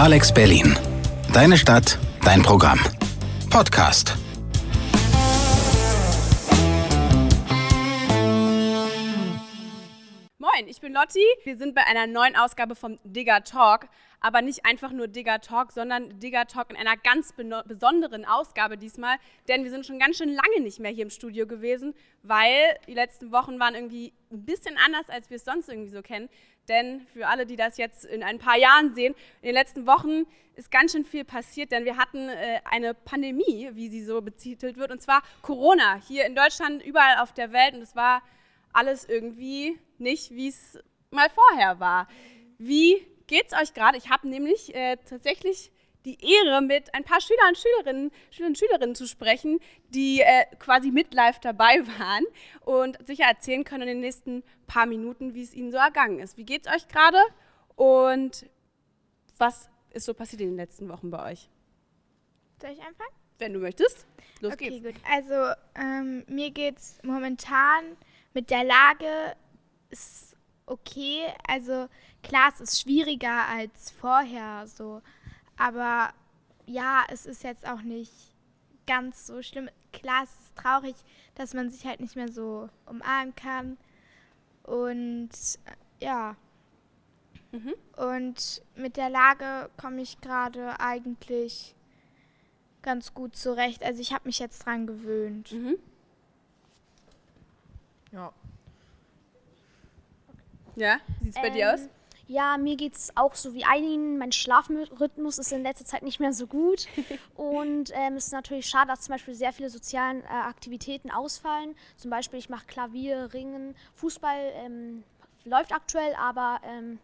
Alex Berlin. Deine Stadt, dein Programm. Podcast. Moin, ich bin Lotti. Wir sind bei einer neuen Ausgabe vom Digger Talk. Aber nicht einfach nur Digger Talk, sondern Digger Talk in einer ganz besonderen Ausgabe diesmal. Denn wir sind schon ganz schön lange nicht mehr hier im Studio gewesen, weil die letzten Wochen waren irgendwie ein bisschen anders, als wir es sonst irgendwie so kennen. Denn für alle, die das jetzt in ein paar Jahren sehen, in den letzten Wochen ist ganz schön viel passiert, denn wir hatten äh, eine Pandemie, wie sie so betitelt wird, und zwar Corona hier in Deutschland, überall auf der Welt. Und es war alles irgendwie nicht, wie es mal vorher war. Wie geht's euch gerade? Ich habe nämlich äh, tatsächlich die Ehre, mit ein paar Schüler und Schülerinnen, Schüler und Schülerinnen zu sprechen, die äh, quasi mit live dabei waren und sicher erzählen können in den nächsten paar Minuten, wie es ihnen so ergangen ist. Wie geht's euch gerade und was ist so passiert in den letzten Wochen bei euch? Soll ich anfangen? Wenn du möchtest. Los okay, geht's. gut. Also ähm, mir geht's momentan mit der Lage ist okay. Also klar, es ist schwieriger als vorher so. Aber ja, es ist jetzt auch nicht ganz so schlimm. Klar, es ist traurig, dass man sich halt nicht mehr so umarmen kann. Und äh, ja. Mhm. Und mit der Lage komme ich gerade eigentlich ganz gut zurecht. Also ich habe mich jetzt dran gewöhnt. Mhm. Ja. Ja, wie sieht's bei dir aus? Ja, mir geht es auch so wie einigen. Mein Schlafrhythmus ist in letzter Zeit nicht mehr so gut. Und ähm, es ist natürlich schade, dass zum Beispiel sehr viele soziale äh, Aktivitäten ausfallen. Zum Beispiel, ich mache Klavier, Ringen, Fußball ähm, läuft aktuell, aber ähm,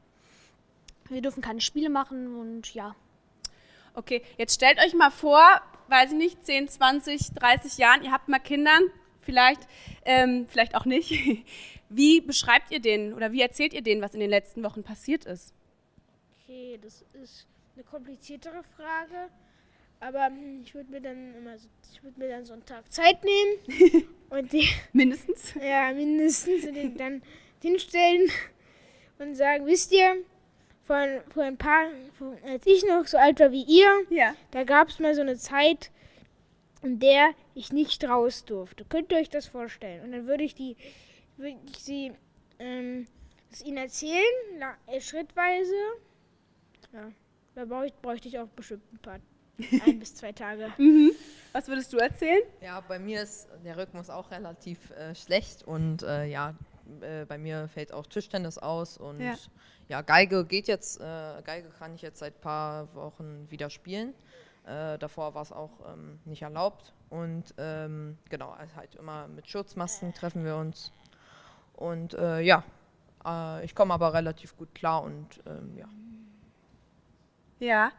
wir dürfen keine Spiele machen und ja. Okay, jetzt stellt euch mal vor, weiß ich nicht, 10, 20, 30 Jahren, ihr habt mal Kinder, vielleicht, ähm, vielleicht auch nicht. Wie beschreibt ihr denen oder wie erzählt ihr denen, was in den letzten Wochen passiert ist? Okay, das ist eine kompliziertere Frage. Aber hm, ich würde mir dann immer so, ich würde mir dann so einen Tag Zeit nehmen und die, Mindestens? ja, mindestens und den dann hinstellen und sagen, wisst ihr, vor, vor ein paar, vor, als ich noch so alt war wie ihr, Ja. da gab es mal so eine Zeit, in der ich nicht raus durfte. Könnt ihr euch das vorstellen? Und dann würde ich die, würde ich sie, ähm, das ihnen erzählen, la- äh, schrittweise. Ja, da bräuchte, bräuchte ich auch bestimmt ein paar, ein bis zwei Tage. Mhm. Was würdest du erzählen? Ja, bei mir ist der Rhythmus auch relativ äh, schlecht und äh, ja, äh, bei mir fällt auch Tischtennis aus und Ja. ja, Geige geht jetzt, äh, Geige kann ich jetzt seit ein paar Wochen wieder spielen. Äh, davor war es auch ähm, nicht erlaubt und ähm, genau, also halt immer mit Schutzmasken treffen wir uns und äh, ja, äh, ich komme aber relativ gut klar und ähm, ja. Ja.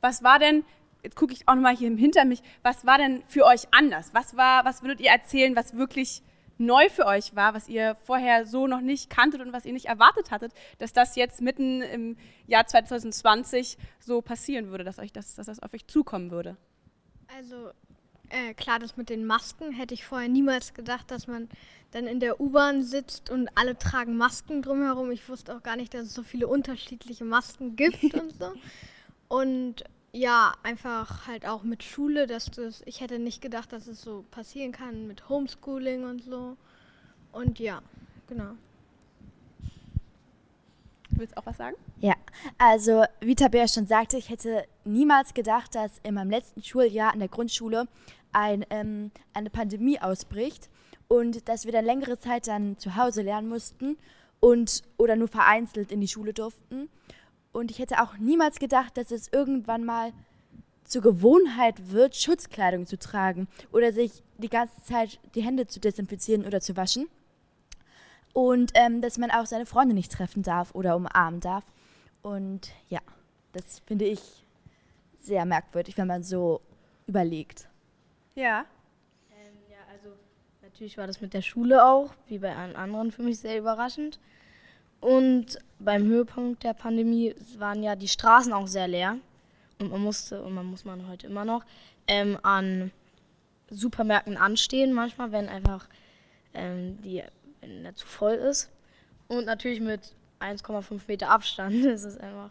Was war denn, jetzt gucke ich auch nochmal hier hinter mich, was war denn für euch anders? Was war, was würdet ihr erzählen, was wirklich neu für euch war, was ihr vorher so noch nicht kanntet und was ihr nicht erwartet hattet, dass das jetzt mitten im Jahr 2020 so passieren würde, dass euch das, dass das auf euch zukommen würde? Also äh, klar, das mit den Masken hätte ich vorher niemals gedacht, dass man dann in der U-Bahn sitzt und alle tragen Masken drumherum. Ich wusste auch gar nicht, dass es so viele unterschiedliche Masken gibt und so. Und ja, einfach halt auch mit Schule, dass das, ich hätte nicht gedacht, dass es so passieren kann mit Homeschooling und so. Und ja, genau. Du willst auch was sagen? Ja, also wie Tabea schon sagte, ich hätte niemals gedacht, dass in meinem letzten Schuljahr in der Grundschule ein, ähm, eine Pandemie ausbricht und dass wir dann längere Zeit dann zu Hause lernen mussten und oder nur vereinzelt in die Schule durften. Und ich hätte auch niemals gedacht, dass es irgendwann mal zur Gewohnheit wird, Schutzkleidung zu tragen oder sich die ganze Zeit die Hände zu desinfizieren oder zu waschen. Und ähm, dass man auch seine Freunde nicht treffen darf oder umarmen darf. Und ja, das finde ich sehr merkwürdig, wenn man so überlegt. Ja. Ja, also natürlich war das mit der Schule auch, wie bei allen anderen, für mich sehr überraschend. Und beim Höhepunkt der Pandemie waren ja die Straßen auch sehr leer. Und man musste, und man muss man heute immer noch, ähm, an Supermärkten anstehen, manchmal, wenn einfach ähm, die, wenn der zu voll ist. Und natürlich mit 1,5 Meter Abstand. Das ist einfach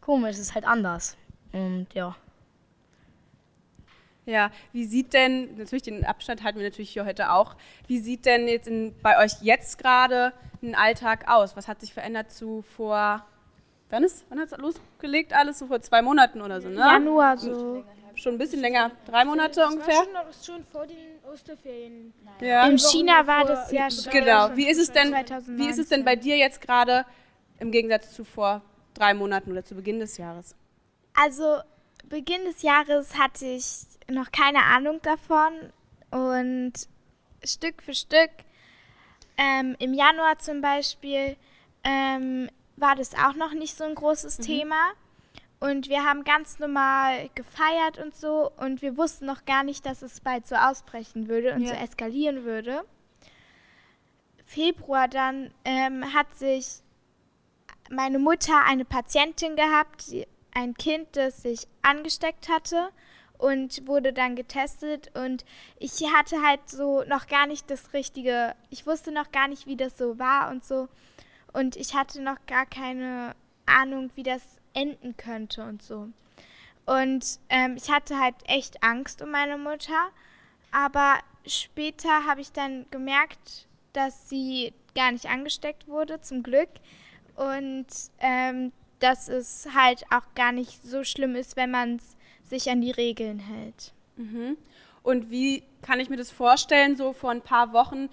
komisch, es ist halt anders. Und ja. Ja, wie sieht denn, natürlich den Abstand halten wir natürlich hier heute auch, wie sieht denn jetzt in, bei euch jetzt gerade ein Alltag aus? Was hat sich verändert zu vor, wann, ist, wann hat es losgelegt alles? So vor zwei Monaten oder so, ne? Januar so. Schon ein bisschen länger, drei Monate ungefähr? War schon, schon vor den Osterferien. Ja. In China war das ja schon. Genau. Wie ist es denn, 2019. wie ist es denn bei dir jetzt gerade im Gegensatz zu vor drei Monaten oder zu Beginn des Jahres? Also Beginn des Jahres hatte ich noch keine Ahnung davon und Stück für Stück, ähm, im Januar zum Beispiel, ähm, war das auch noch nicht so ein großes Thema. Und wir haben ganz normal gefeiert und so. Und wir wussten noch gar nicht, dass es bald so ausbrechen würde und so eskalieren würde. Februar dann ähm, hat sich meine Mutter eine Patientin gehabt, die- ein Kind, das sich angesteckt hatte und wurde dann getestet. Und ich hatte halt so noch gar nicht das richtige, ich wusste noch gar nicht, wie das so war und so. Und ich hatte noch gar keine Ahnung, wie das enden könnte und so. Und ähm, ich hatte halt echt Angst um meine Mutter, aber später habe ich dann gemerkt, dass sie gar nicht angesteckt wurde, zum Glück. Und ähm, dass es halt auch gar nicht so schlimm ist, wenn man sich an die Regeln hält. Und wie kann ich mir das vorstellen, so vor ein paar Wochen,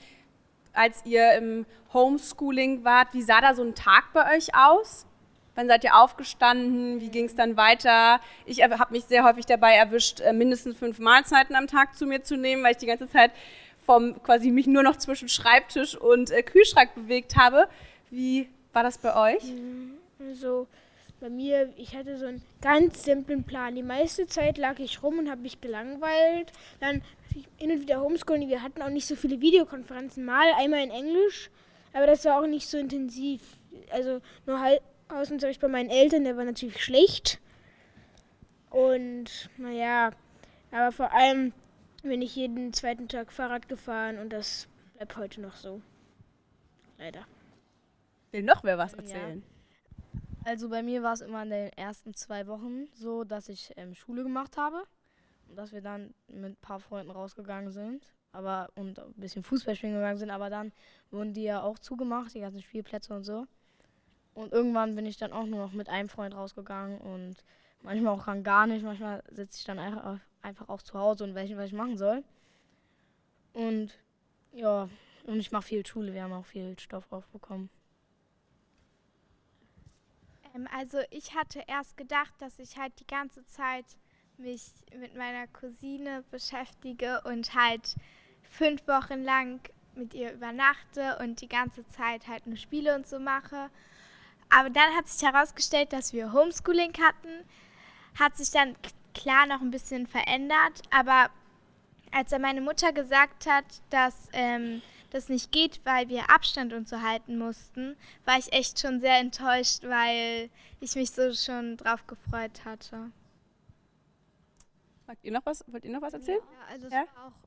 als ihr im Homeschooling wart, wie sah da so ein Tag bei euch aus? Wann seid ihr aufgestanden? Wie ging es dann weiter? Ich habe mich sehr häufig dabei erwischt, äh, mindestens fünf Mahlzeiten am Tag zu mir zu nehmen, weil ich die ganze Zeit vom quasi mich nur noch zwischen Schreibtisch und äh, Kühlschrank bewegt habe. Wie war das bei euch? Also bei mir, ich hatte so einen ganz simplen Plan. Die meiste Zeit lag ich rum und habe mich gelangweilt. Dann hin und wieder Homeschooling. Wir hatten auch nicht so viele Videokonferenzen. Mal einmal in Englisch, aber das war auch nicht so intensiv. Also nur halt Außenunterricht bei meinen Eltern, der war natürlich schlecht. Und naja, aber vor allem bin ich jeden zweiten Tag Fahrrad gefahren und das bleibt heute noch so. Leider. Will noch wer was erzählen? Also bei mir war es immer in den ersten zwei Wochen so, dass ich ähm, Schule gemacht habe und dass wir dann mit ein paar Freunden rausgegangen sind, aber und ein bisschen Fußball spielen gegangen sind, aber dann wurden die ja auch zugemacht, die ganzen Spielplätze und so. Und irgendwann bin ich dann auch nur noch mit einem Freund rausgegangen und manchmal auch gar nicht, manchmal sitze ich dann einfach, auch zu Hause und weiß nicht, was ich machen soll. Und ja, und ich mache viel Schule, wir haben auch viel Stoff aufbekommen. Ähm, also ich hatte erst gedacht, dass ich halt die ganze Zeit mich mit meiner Cousine beschäftige und halt fünf Wochen lang mit ihr übernachte und die ganze Zeit halt nur Spiele und so mache. Aber dann hat sich herausgestellt, dass wir Homeschooling hatten. Hat sich dann klar noch ein bisschen verändert, aber als er meine Mutter gesagt hat, dass ähm, das nicht geht, weil wir Abstand und so halten mussten, war ich echt schon sehr enttäuscht, weil ich mich so schon drauf gefreut hatte. Sagt ihr noch was? Wollt ihr noch was erzählen? Ja, also Ja? es war auch,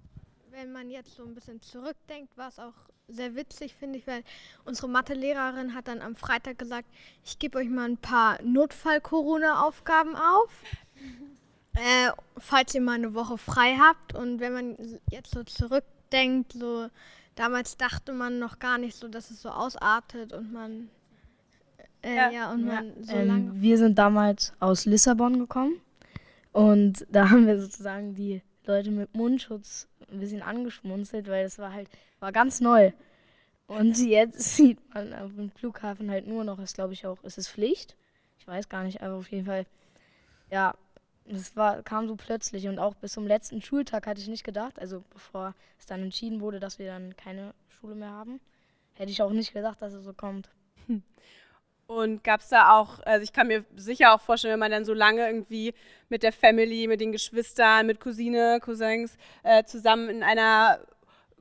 wenn man jetzt so ein bisschen zurückdenkt, war es auch sehr witzig, finde ich, weil unsere Mathelehrerin hat dann am Freitag gesagt, ich gebe euch mal ein paar Notfall-Corona-Aufgaben auf, äh, falls ihr mal eine Woche frei habt. Und wenn man jetzt so zurückdenkt, so damals dachte man noch gar nicht so, dass es so ausartet und man äh, Ja. ja. und man so ähm, lange wir sind damals aus Lissabon gekommen und da haben wir sozusagen die Leute mit Mundschutz ein bisschen angeschmunzelt, weil das war halt, war ganz neu. Und jetzt sieht man auf dem Flughafen halt nur noch, ist glaube ich auch, ist es Pflicht? Ich weiß gar nicht, aber auf jeden Fall, ja, das war, kam so plötzlich und auch bis zum letzten Schultag hatte ich nicht gedacht, also bevor es dann entschieden wurde, dass wir dann keine Schule mehr haben, hätte ich auch nicht gedacht, dass es so kommt. Und gab es da auch, also ich kann mir sicher auch vorstellen, wenn man dann so lange irgendwie mit der Family, mit den Geschwistern, mit Cousine, Cousins äh, zusammen in einer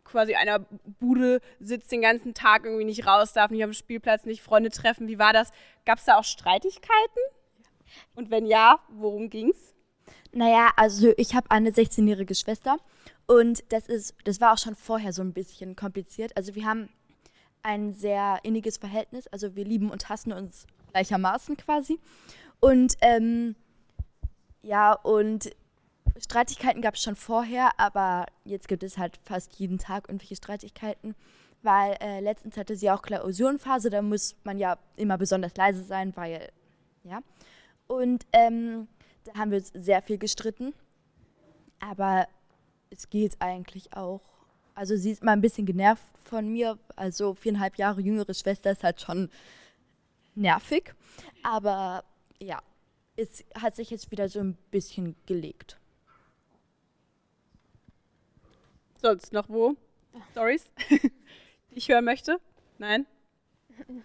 quasi einer Bude sitzt den ganzen Tag irgendwie nicht raus darf, nicht auf dem Spielplatz, nicht Freunde treffen. Wie war das? Gab es da auch Streitigkeiten? Und wenn ja, worum ging's? Naja, also ich habe eine 16-jährige Schwester und das ist, das war auch schon vorher so ein bisschen kompliziert. Also wir haben ein sehr inniges Verhältnis, also wir lieben und hassen uns gleichermaßen quasi. Und ähm, ja, und Streitigkeiten gab es schon vorher, aber jetzt gibt es halt fast jeden Tag irgendwelche Streitigkeiten, weil äh, letztens hatte sie auch Klausurenphase, da muss man ja immer besonders leise sein, weil, ja. Und ähm, da haben wir sehr viel gestritten, aber es geht eigentlich auch. Also sie ist mal ein bisschen genervt von mir, also viereinhalb Jahre jüngere Schwester ist halt schon nervig, aber ja, es hat sich jetzt wieder so ein bisschen gelegt. Sonst noch wo? Stories, die ich hören möchte? Nein?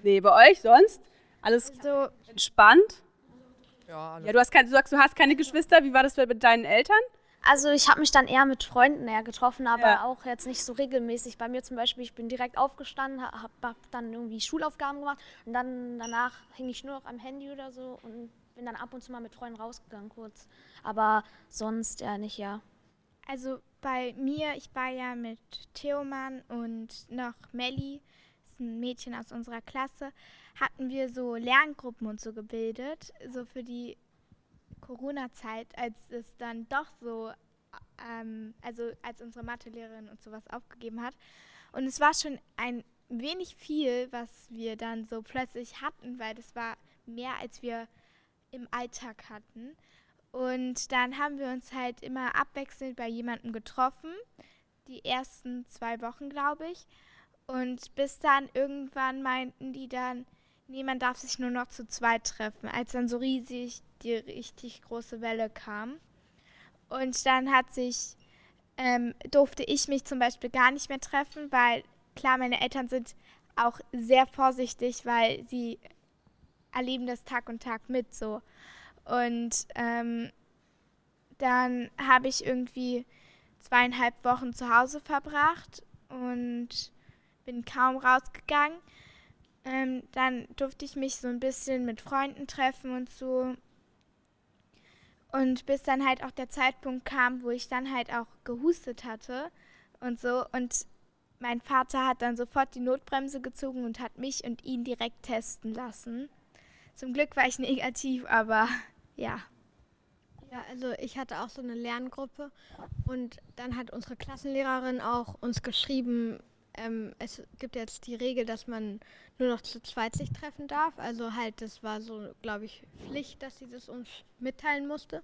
Nee, bei euch sonst? Alles So, entspannt? Ja, alles Ja, du, hast kein, du sagst, du hast keine Geschwister. Wie war das mit deinen Eltern? Also ich habe mich dann eher mit Freunden eher getroffen, aber Ja. auch jetzt nicht so regelmäßig. Bei mir zum Beispiel, ich bin direkt aufgestanden, habe hab dann irgendwie Schulaufgaben gemacht und dann danach hing ich nur noch am Handy oder so und bin dann ab und zu mal mit Freunden rausgegangen kurz. Aber sonst eher nicht, ja. Also bei mir, ich war ja mit Theoman und noch Melli, das ist ein Mädchen aus unserer Klasse, hatten wir so Lerngruppen und so gebildet, so für die Corona-Zeit, als es dann doch so, ähm, also als unsere Mathelehrerin und sowas aufgegeben hat. Und es war schon ein wenig viel, was wir dann so plötzlich hatten, weil das war mehr, als wir im Alltag hatten. Und dann haben wir uns halt immer abwechselnd bei jemandem getroffen. Die ersten zwei Wochen, glaube ich. Und bis dann irgendwann meinten die dann, nee, man darf sich nur noch zu zweit treffen, als dann so riesig die richtig große Welle kam. Und dann hat sich, ähm, durfte ich mich zum Beispiel gar nicht mehr treffen, weil klar, meine Eltern sind auch sehr vorsichtig, weil sie erleben das Tag und Tag mit so. Und ähm, dann habe ich irgendwie zweieinhalb Wochen zu Hause verbracht und bin kaum rausgegangen. Ähm, dann durfte ich mich so ein bisschen mit Freunden treffen und so. Und bis dann halt auch der Zeitpunkt kam, wo ich dann halt auch gehustet hatte und so. Und mein Vater hat dann sofort die Notbremse gezogen und hat mich und ihn direkt testen lassen. Zum Glück war ich negativ, aber ja. Ja, also ich hatte auch so eine Lerngruppe und dann hat unsere Klassenlehrerin auch uns geschrieben, ähm, es gibt jetzt die Regel, dass man nur noch zu zweit sich treffen darf. Also halt, das war so, glaube ich, Pflicht, dass sie das uns mitteilen musste.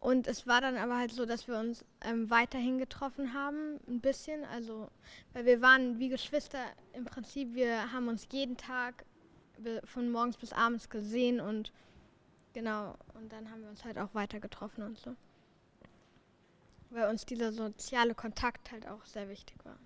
Und es war dann aber halt so, dass wir uns ähm, weiterhin getroffen haben, ein bisschen. Also, weil wir waren wie Geschwister im Prinzip, wir haben uns jeden Tag von morgens bis abends gesehen und genau, und dann haben wir uns halt auch weiter getroffen und so. Weil uns dieser soziale Kontakt halt auch sehr wichtig war.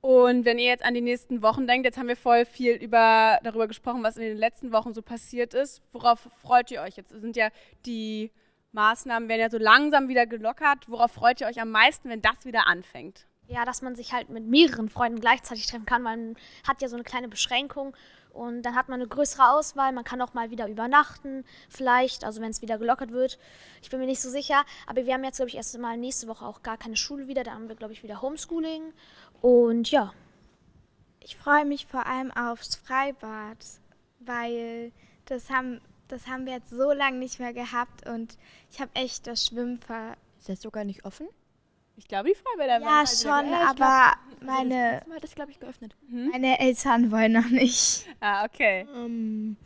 Und wenn ihr jetzt an die nächsten Wochen denkt, jetzt haben wir voll viel über, darüber gesprochen, was in den letzten Wochen so passiert ist. Worauf freut ihr euch? Jetzt sind ja die Maßnahmen werden ja so langsam wieder gelockert. Worauf freut ihr euch am meisten, wenn das wieder anfängt? Ja, dass man sich halt mit mehreren Freunden gleichzeitig treffen kann. Man hat ja so eine kleine Beschränkung und dann hat man eine größere Auswahl. Man kann auch mal wieder übernachten, vielleicht, also wenn es wieder gelockert wird. Ich bin mir nicht so sicher. Aber wir haben jetzt, glaube ich, erst mal nächste Woche auch gar keine Schule wieder. Da haben wir, glaube ich, wieder Homeschooling. Und ja, Ich freue mich vor allem aufs Freibad, weil das haben, das haben wir jetzt so lange nicht mehr gehabt und ich habe echt das Schwimmen ver... Ist das sogar nicht offen? Ich glaube, die Freibäder Ja, werden bald wieder schon, geöffnet. aber Also meine, das hat das, glaube ich, geöffnet. meine Eltern wollen noch nicht. Ah, okay. ähm,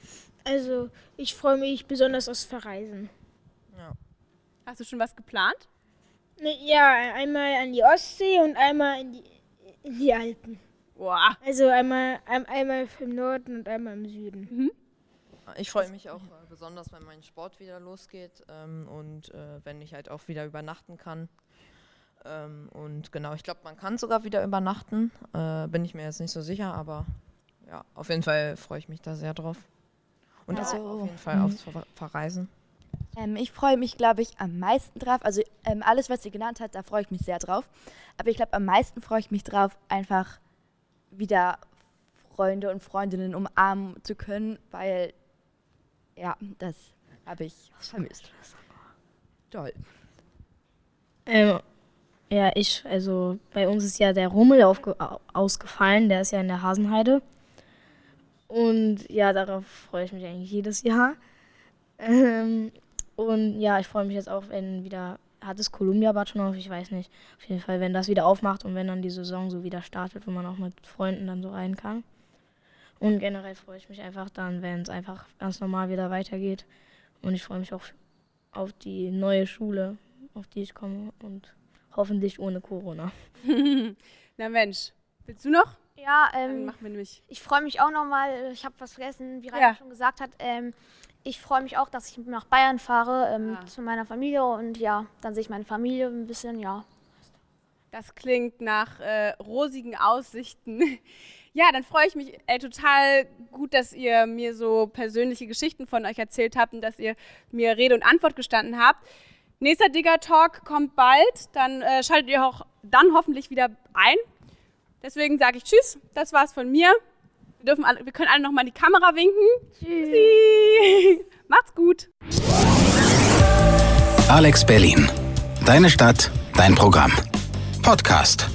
also ich freue mich besonders aufs Verreisen. Ja. Hast du schon was geplant? Ne, Ja, einmal an die Ostsee und einmal in die, die Alpen. Boah. Also einmal, ein, einmal im Norden und einmal im Süden. Ich freue mich auch äh, besonders, wenn mein Sport wieder losgeht ähm, und äh, wenn ich halt auch wieder übernachten kann. Ähm, und genau, ich glaube, man kann sogar wieder übernachten. Äh, bin ich mir jetzt nicht so sicher, aber ja, auf jeden Fall freue ich mich da sehr drauf. Und Also, auch auf jeden Fall aufs Ver Verreisen. Ähm, ich freue mich, glaube ich, am meisten drauf. Also ähm, alles, was sie genannt hat, da freue ich mich sehr drauf. Aber ich glaube, am meisten freue ich mich drauf, einfach wieder Freunde und Freundinnen umarmen zu können, weil ja, das habe ich vermisst. Toll. Ähm, ja, ich, also bei uns ist ja der Rummel ausgefallen, der ist ja in der Hasenheide. Und ja, darauf freue ich mich eigentlich jedes Jahr. Ähm, und ja, ich freue mich jetzt auch, wenn wieder, hat es Columbia Bad schon auf, ich weiß nicht. Auf jeden Fall, wenn das wieder aufmacht und wenn dann die Saison so wieder startet, wo man auch mit Freunden dann so rein kann. Und generell freue ich mich einfach dann, wenn es einfach ganz normal wieder weitergeht. Und ich freue mich auch auf die neue Schule, auf die ich komme und hoffentlich ohne Corona. Na Mensch, willst du noch? Ja, ähm, machen wir nämlich. ich freue mich auch nochmal, ich habe was vergessen, wie Rainer Ja. schon gesagt hat. Ähm, ich freue mich auch, dass ich nach Bayern fahre, ähm, Ah. zu meiner Familie und ja, dann sehe ich meine Familie ein bisschen, ja. Das klingt nach äh, rosigen Aussichten. Ja, dann freue ich mich ey, total gut, dass ihr mir so persönliche Geschichten von euch erzählt habt und dass ihr mir Rede und Antwort gestanden habt. Nächster Digger Talk kommt bald, dann äh, schaltet ihr auch dann hoffentlich wieder ein. Deswegen sage ich Tschüss, das war's von mir. Wir, dürfen alle, wir können alle noch mal in die Kamera winken. Tschüssi. Macht's gut. Alex Berlin. Deine Stadt, dein Programm. Podcast.